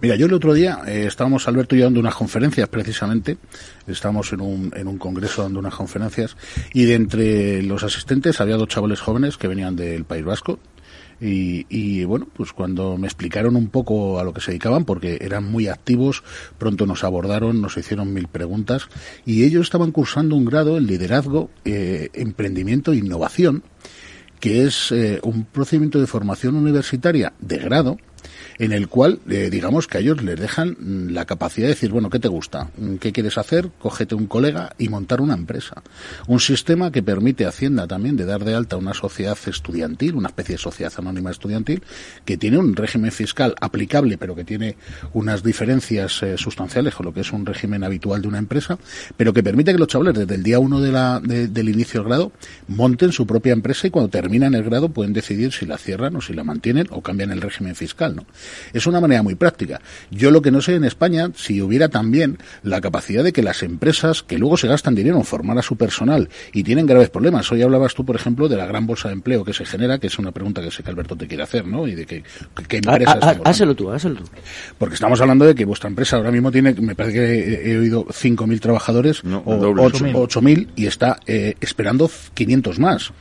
Mira, yo el otro día eh, estábamos, Alberto y yo, dando unas conferencias precisamente. Estábamos en un, en un congreso dando unas conferencias y de entre los asistentes había dos chavales jóvenes que venían del País Vasco. Y, y bueno, pues cuando me explicaron un poco a lo que se dedicaban, porque eran muy activos, pronto nos abordaron, nos hicieron mil preguntas y ellos estaban cursando un grado en liderazgo, eh, emprendimiento e innovación que es eh, un procedimiento de formación universitaria de grado en el cual, eh, digamos que a ellos les dejan mm, la capacidad de decir, bueno, ¿qué te gusta? Mm, ¿Qué quieres hacer? Cógete un colega y montar una empresa. Un sistema que permite a Hacienda también de dar de alta una sociedad estudiantil, una especie de sociedad anónima estudiantil, que tiene un régimen fiscal aplicable, pero que tiene unas diferencias eh, sustanciales con lo que es un régimen habitual de una empresa, pero que permite que los chavales desde el día uno de la, de- del inicio del grado monten su propia empresa y cuando terminan el grado pueden decidir si la cierran o si la mantienen o cambian el régimen fiscal. ¿no? Es una manera muy práctica. Yo lo que no sé en España, si hubiera también la capacidad de que las empresas que luego se gastan dinero en formar a su personal y tienen graves problemas. Hoy hablabas tú, por ejemplo, de la gran bolsa de empleo que se genera, que es una pregunta que sé que Alberto te quiere hacer, ¿no? Y de que, qué Ah, empresas... ah, tenemos. Házelo tú, házelo tú. Porque estamos hablando de que vuestra empresa ahora mismo tiene, me parece que he, he oído 5.000 trabajadores No, o el doble. 8 8.000 y está eh, esperando 500 más.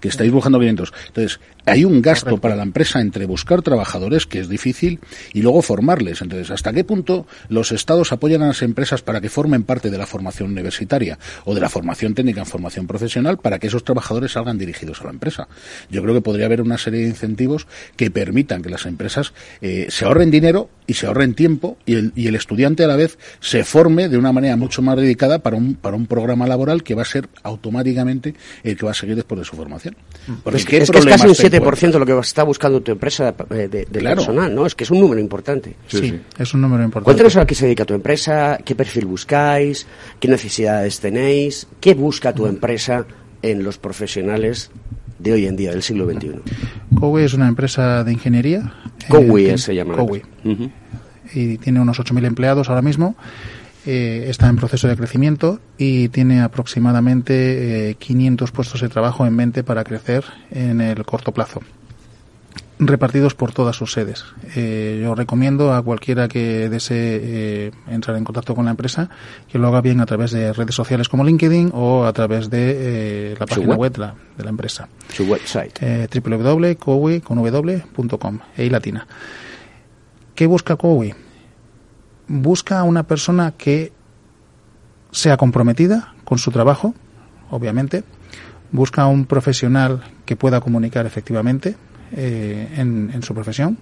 Que estáis buscando 500. Entonces, hay un gasto para la empresa entre buscar trabajadores, que es difícil, y luego formarles. Entonces, ¿hasta qué punto los estados apoyan a las empresas para que formen parte de la formación universitaria o de la formación técnica en formación profesional para que esos trabajadores salgan dirigidos a la empresa? Yo creo que podría haber una serie de incentivos que permitan que las empresas eh, se ahorren dinero y se ahorren tiempo y el, y el estudiante a la vez se forme de una manera mucho más dedicada para un, para un programa laboral que va a ser automáticamente el que va a seguir después de su formación. Porque Es, ¿qué es que es casi un problemas te 7% lo que está buscando tu empresa de, de- de Claro. personal, ¿no? Es que es un número importante. Sí, es un número importante. Cuéntanos a qué se dedica tu empresa, qué perfil buscáis, qué necesidades tenéis, qué busca tu empresa en los profesionales de hoy en día, del siglo XXI. Cowi es una empresa de ingeniería. Cowi eh, se llama. la Cowi. empresa. Ujú. y tiene unos 8.000 empleados ahora mismo. Eh, está en proceso de crecimiento y tiene aproximadamente eh, 500 puestos de trabajo en mente para crecer en el corto plazo, repartidos por todas sus sedes. Eh, yo recomiendo a cualquiera que desee eh, entrar en contacto con la empresa que lo haga bien a través de redes sociales como LinkedIn o a través de eh, la página web. la, de la empresa Su website. eh, www.cowi.com, e latina. ¿Qué busca Cowi? Busca a una persona que sea comprometida con su trabajo, obviamente. Busca a un profesional que pueda comunicar efectivamente eh, en, en su profesión.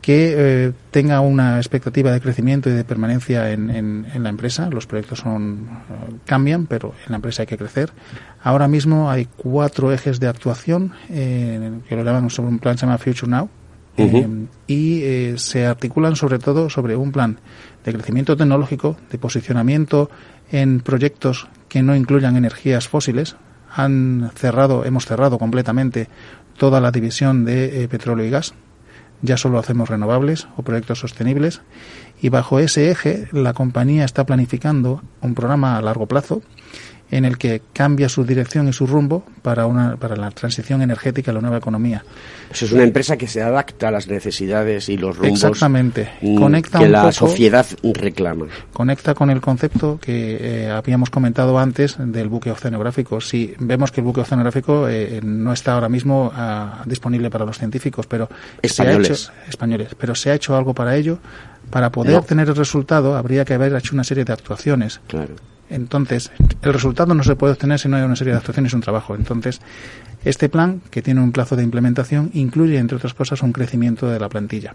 Que eh, tenga una expectativa de crecimiento y de permanencia en, en- la empresa. Los proyectos son eh, cambian, pero en la empresa hay que crecer. Ahora mismo hay cuatro ejes de actuación eh, que lo llaman sobre un plan que se llama Future Now, eh, y eh, se articulan sobre todo sobre un plan de crecimiento tecnológico, de posicionamiento en proyectos que no incluyan energías fósiles. Han cerrado, hemos cerrado completamente toda la división de eh, petróleo y gas. Ya solo hacemos renovables o proyectos sostenibles. Y bajo ese eje, la compañía está planificando un programa a largo plazo en el que cambia su dirección y su rumbo para, una, para la transición energética a la nueva economía. Eso es una empresa que se adapta a las necesidades y los rumbos Exactamente. mm, Conecta que un la poco- sociedad reclama. conecta con el concepto que eh, habíamos comentado antes del buque oceanográfico. Si vemos que el buque oceanográfico eh, no está ahora mismo ah, disponible para los científicos, pero se ha Españoles. hecho españoles, pero se ha hecho algo para ello. Para poder No. tener el resultado habría que haber hecho una serie de actuaciones. Claro. Entonces, el resultado no se puede obtener si no hay una serie de actuaciones y un trabajo. Entonces, este plan, que tiene un plazo de implementación, incluye, entre otras cosas, un crecimiento de la plantilla.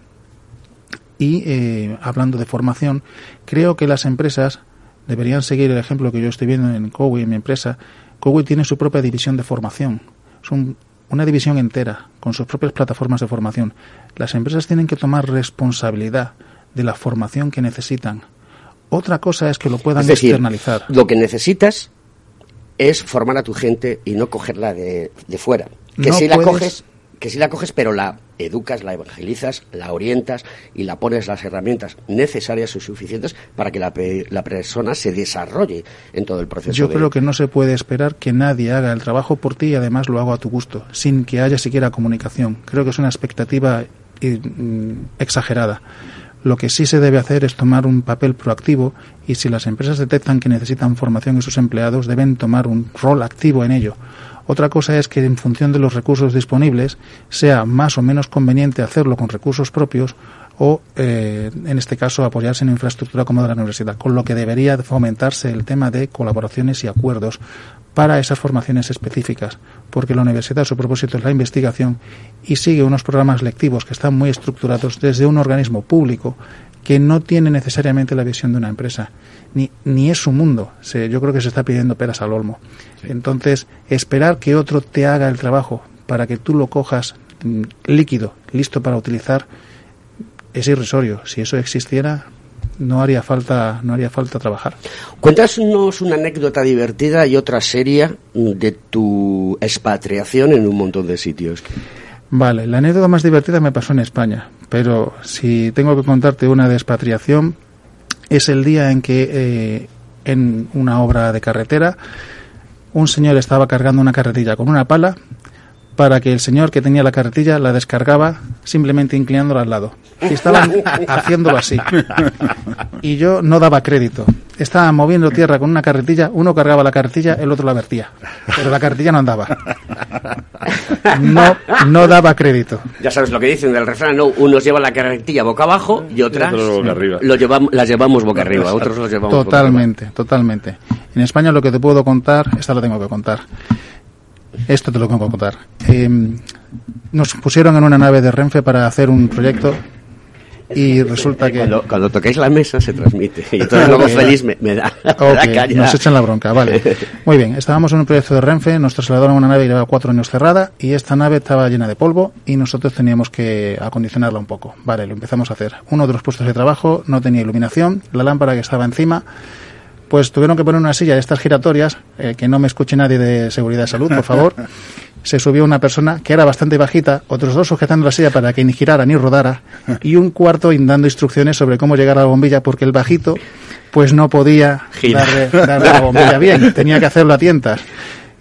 Y eh, hablando de formación, creo que las empresas deberían seguir el ejemplo que yo estoy viendo en Cowi, en mi empresa. Cowi tiene su propia división de formación. Es un- una división entera, con sus propias plataformas de formación. Las empresas tienen que tomar responsabilidad de la formación que necesitan. Otra cosa es que lo puedan Es decir, externalizar. lo que necesitas es formar a tu gente y no cogerla de, de fuera. Que No si la coges, que si la coges, pero la educas, la evangelizas, la orientas y la pones las herramientas necesarias y suficientes para que la, pe- la persona se desarrolle en todo el proceso. Yo de- creo que no se puede esperar que nadie haga el trabajo por ti y además lo haga a tu gusto, sin que haya siquiera comunicación. Creo que es una expectativa eh, mm, exagerada. Lo que sí se debe hacer es tomar un papel proactivo y si las empresas detectan que necesitan formación en sus empleados, deben tomar un rol activo en ello. Otra cosa es que en función de los recursos disponibles sea más o menos conveniente hacerlo con recursos propios o, eh, en este caso, apoyarse en infraestructura como de la universidad, con lo que debería fomentarse el tema de colaboraciones y acuerdos para esas formaciones específicas, porque la universidad su propósito es la investigación y sigue unos programas lectivos que están muy estructurados desde un organismo público que no tiene necesariamente la visión de una empresa, ni, ni es su mundo. Se, yo creo que se está pidiendo peras al olmo. Entonces, esperar que otro te haga el trabajo para que tú lo cojas mm, líquido, listo para utilizar, es irrisorio. Si eso existiera, no haría falta, no haría falta trabajar. Cuéntanos una anécdota divertida y otra seria de tu expatriación en un montón de sitios. Vale, la anécdota más divertida me pasó en España, pero si tengo que contarte una de expatriación, es el día en que eh, en una obra de carretera un señor estaba cargando una carretilla con una pala para que el señor que tenía la carretilla la descargaba simplemente inclinándola al lado. Y estaban <laughs> haciéndolo así. Y yo no daba crédito. Estaba moviendo tierra con una carretilla, uno cargaba la carretilla, el otro la vertía. Pero la carretilla no andaba. No, no daba crédito. Ya sabes lo que dicen del refrán, ¿no? Unos llevan la carretilla boca abajo y otras otros boca arriba. lo llevamos, las llevamos boca arriba, otros los llevamos boca Totalmente, totalmente. En España lo que te puedo contar, esta lo tengo que contar. Esto te lo tengo que contar. Eh, nos pusieron en una nave de Renfe para hacer un proyecto y resulta que... Cuando, cuando toquéis la mesa se transmite. Y entonces luego <laughs> feliz me, me da, me nos echan la bronca, vale. <laughs> Muy bien, estábamos en un proyecto de Renfe, nos trasladaron a una nave que llevaba cuatro años cerrada y esta nave estaba llena de polvo y nosotros teníamos que acondicionarla un poco. Vale, lo empezamos a hacer. Uno de los puestos de trabajo no tenía iluminación, la lámpara que estaba encima, pues tuvieron que poner una silla de estas giratorias, eh, que no me escuche nadie de seguridad de salud, por favor. <laughs> Se subió una persona que era bastante bajita, otros dos sujetando la silla para que ni girara ni rodara, y un cuarto dando instrucciones sobre cómo llegar a la bombilla, porque el bajito pues no podía Gira. darle, darle la bombilla bien, tenía que hacerlo a tientas.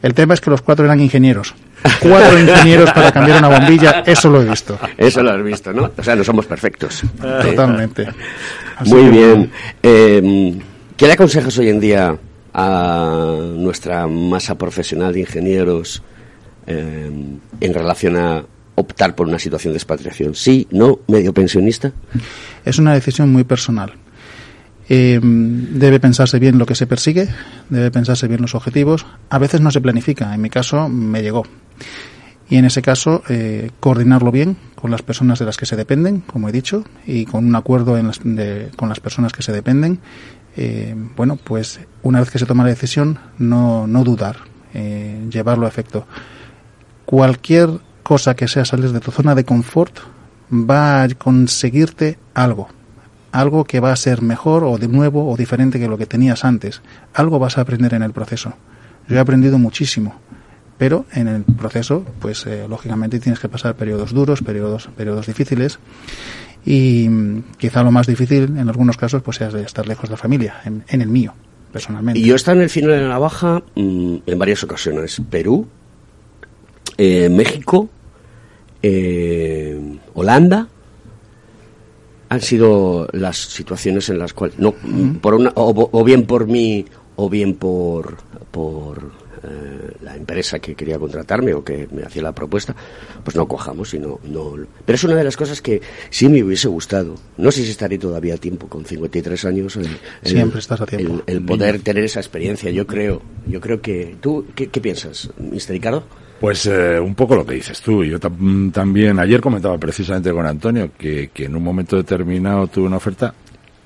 El tema es que los cuatro eran ingenieros. Cuatro ingenieros para cambiar una bombilla, eso lo he visto. Eso lo has visto, ¿no? O sea, no somos perfectos. Totalmente. Así Muy que, bien. Eh, ¿Qué le aconsejas hoy en día a nuestra masa profesional de ingenieros eh, en relación a optar por una situación de expatriación? ¿Sí? ¿No? ¿Medio pensionista? Es una decisión muy personal. Eh, debe pensarse bien lo que se persigue, debe pensarse bien los objetivos. A veces no se planifica, en mi caso me llegó. Y en ese caso, eh, coordinarlo bien con las personas de las que se dependen, como he dicho, y con un acuerdo con las personas que se dependen. Eh, bueno, pues una vez que se toma la decisión, no, no dudar, eh, llevarlo a efecto. Cualquier cosa que sea salir de tu zona de confort va a conseguirte algo. Algo que va a ser mejor o de nuevo o diferente que lo que tenías antes. Algo vas a aprender en el proceso. Yo he aprendido muchísimo. Pero en el proceso, pues eh, lógicamente tienes que pasar periodos duros, periodos, periodos difíciles. Y quizá lo más difícil en algunos casos pues sea de estar lejos de la familia, en, en el mío, personalmente. Y yo he estado en el final de la navaja mm, en varias ocasiones. Perú, eh, México, eh, Holanda. Han sido las situaciones en las cuales, no, por una, o, o bien por mí, o bien por, por eh, la empresa que quería contratarme o que me hacía la propuesta, pues no cojamos, sino no. Pero es una de las cosas que sí me hubiese gustado. No sé si estaré todavía a tiempo con 53 años. el- el- Siempre estás a tiempo. el- el poder tener esa experiencia. Yo creo, yo creo que tú, ¿qué, qué piensas, Mr. Ricardo? Pues eh, un poco lo que dices tú. Yo tam- también ayer comentaba precisamente con Antonio que, que en un momento determinado tuve una oferta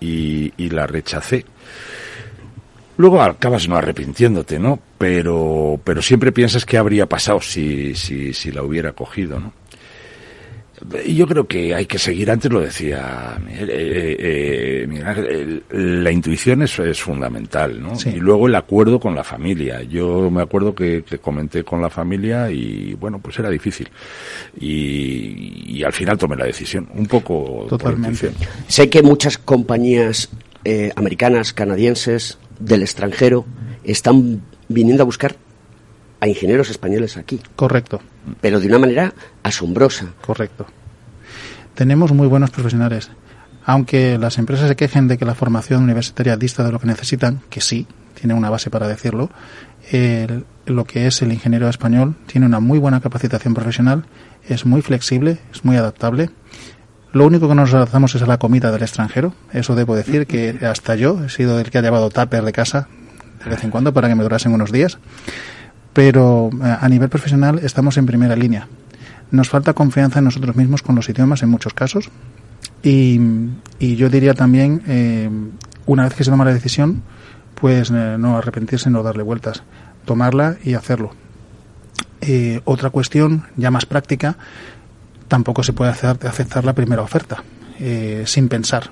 y, y la rechacé. Luego acabas no arrepintiéndote, ¿no? Pero, pero siempre piensas qué habría pasado si, si, si la hubiera cogido, ¿no? Y yo creo que hay que seguir, antes lo decía Miguel, eh, eh, Miguel Ángel, el- la intuición es, es fundamental, ¿no? Sí. Y luego el acuerdo con la familia. Yo me acuerdo que, que comenté con la familia y, bueno, pues era difícil. Y, y al final tomé la decisión, un poco Totalmente. Sé que muchas compañías eh, americanas, canadienses, del extranjero, están viniendo a buscar a ingenieros españoles aquí, Correcto. pero de una manera asombrosa. Correcto. Tenemos muy buenos profesionales. Aunque las empresas se quejen de que la formación universitaria dista de lo que necesitan, que sí, tiene una base para decirlo, el- lo que es el ingeniero español tiene una muy buena capacitación profesional, es muy flexible, es muy adaptable. Lo único que nos adaptamos es a la comida del extranjero. Eso debo decir que hasta yo he sido el que ha llevado tupper de casa de vez en cuando para que me durasen unos días. pero eh, a nivel profesional estamos en primera línea. Nos falta confianza en nosotros mismos con los idiomas en muchos casos y, y yo diría también, eh, una vez que se toma la decisión, pues eh, no arrepentirse, no darle vueltas, tomarla y hacerlo. Otra cuestión, ya más práctica, tampoco se puede aceptar la primera oferta sin pensar.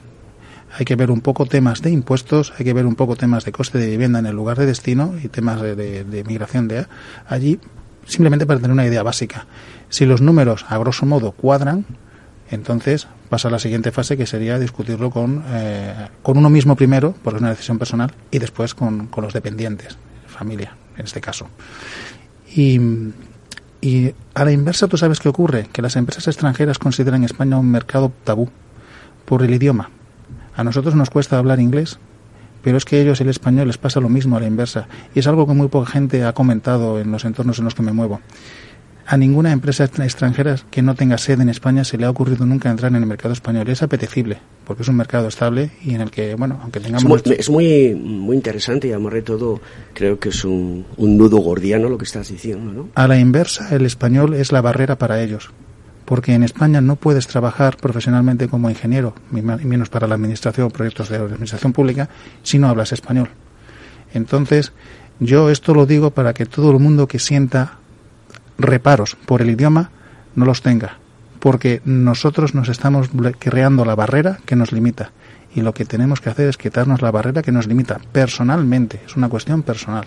Hay que ver un poco temas de impuestos, hay que ver un poco temas de coste de vivienda en el lugar de destino y temas de, de- migración de allí, simplemente para tener una idea básica. Si los números, a grosso modo, cuadran, entonces pasa a la siguiente fase que sería discutirlo con, eh, con uno mismo primero, porque es una decisión personal, y después con, con los dependientes, familia, en este caso. Y, y a la inversa, ¿tú sabes qué ocurre? Que las empresas extranjeras consideran España un mercado tabú por el idioma. A nosotros nos cuesta hablar inglés, pero es que a ellos el español les pasa lo mismo a la inversa. Y es algo que muy poca gente ha comentado en los entornos en los que me muevo. A ninguna empresa extra- extranjera que no tenga sede en España se le ha ocurrido nunca entrar en el mercado español. Es apetecible, porque es un mercado estable y en el que, bueno, aunque tengamos... Es muy, nuestro- es muy, muy interesante y amarré todo. Creo que es un, un nudo gordiano lo que estás diciendo, ¿no? A la inversa, el español es la barrera para ellos. Porque en España no puedes trabajar profesionalmente como ingeniero, menos para la administración, proyectos de administración pública, si no hablas español. Entonces, yo esto lo digo para que todo el mundo que sienta reparos por el idioma no los tenga. Porque nosotros nos estamos creando la barrera que nos limita. Y lo que tenemos que hacer es quitarnos la barrera que nos limita personalmente. Es una cuestión personal.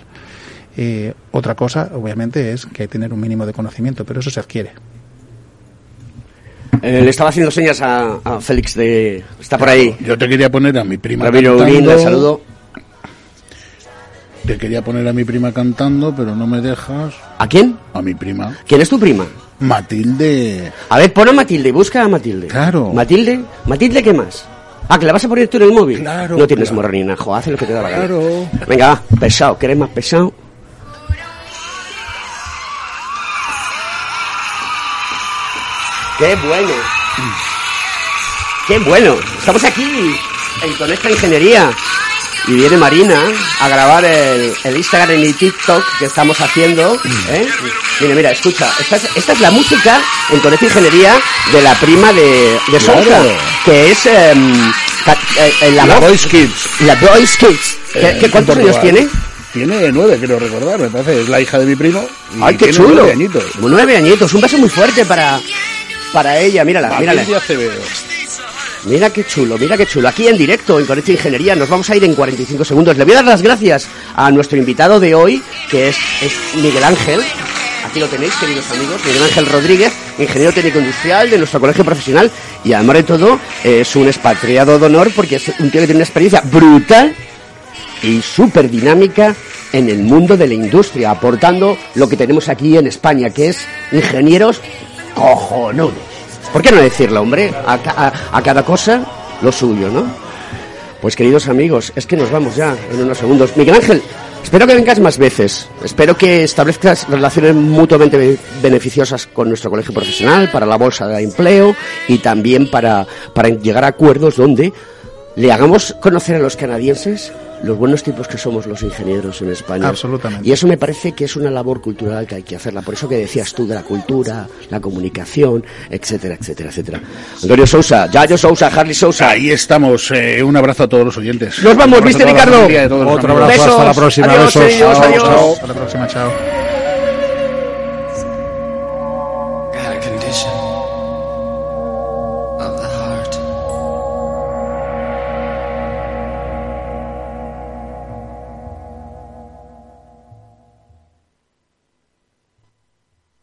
Eh, otra cosa, obviamente, es que hay que tener un mínimo de conocimiento, pero eso se adquiere. Eh, le estaba haciendo señas a, a Félix de... Está por ahí. Yo te quería poner a mi prima Ramiro cantando. Urín, le saludo. Te quería poner a mi prima cantando, pero no me dejas. ¿A quién? A mi prima. ¿Quién es tu prima? Matilde. A ver, pon a Matilde, busca a Matilde. Claro. Matilde, Matilde, ¿qué más? Ah, que la vas a poner tú en el móvil. Claro, No tienes claro. morronina, jo, haz lo que te da la gana. Claro. Venga, va, pesado, ¿quieres más pesado? ¡Qué bueno! ¡Qué bueno! Estamos aquí en Conecta Ingeniería y viene Marina a grabar el, el Instagram y TikTok que estamos haciendo. ¿eh? Mira, mira, escucha, esta es, esta es la música en Conecta Ingeniería de la prima de, de Claro. que es em, eh, eh, la, La Voice Kids. La Voice Kids. ¿Qué- qué- ¿Cuántos años tiene? Tiene nueve, quiero recordar, me parece. Es la hija de mi primo. y ¡Ay, qué tiene chulo! nueve añitos. Nueve añitos. Un beso muy fuerte para, para ella. Mírala, mírala. Acevedo. Mira qué chulo, mira qué chulo. Aquí en directo, en Conecta Ingeniería, nos vamos a ir en 45 segundos. Le voy a dar las gracias a nuestro invitado de hoy, que es, es Miguel Ángel. Aquí lo tenéis, queridos amigos. Miguel Ángel Rodríguez, ingeniero técnico industrial de nuestro colegio profesional. Y además de todo, es un expatriado de honor porque es un tío que tiene una experiencia brutal y súper dinámica en el mundo de la industria, aportando lo que tenemos aquí en España, que es ingenieros cojonudos. ¿Por qué no decirlo, hombre? A, a- cada cosa lo suyo, ¿no? Pues queridos amigos, es que nos vamos ya en unos segundos. Miguel Ángel, espero que vengas más veces. Espero que establezcas relaciones mutuamente be- beneficiosas con nuestro colegio profesional, para la bolsa de empleo y también para, para llegar a acuerdos donde le hagamos conocer a los canadienses los buenos tipos que somos los ingenieros en España. Absolutamente. Y eso me parece que es una labor cultural que hay que hacerla. Por eso que decías tú de la cultura, la comunicación, etcétera, etcétera, etcétera. Antonio Sousa, Yayo Sousa, Harley Sousa. Ahí estamos. eh, un abrazo a todos los oyentes. Nos vamos, ¿viste, Ricardo? Otro abrazo, hasta la próxima. Adiós, besos. adiós. chao. Hasta la próxima, chao.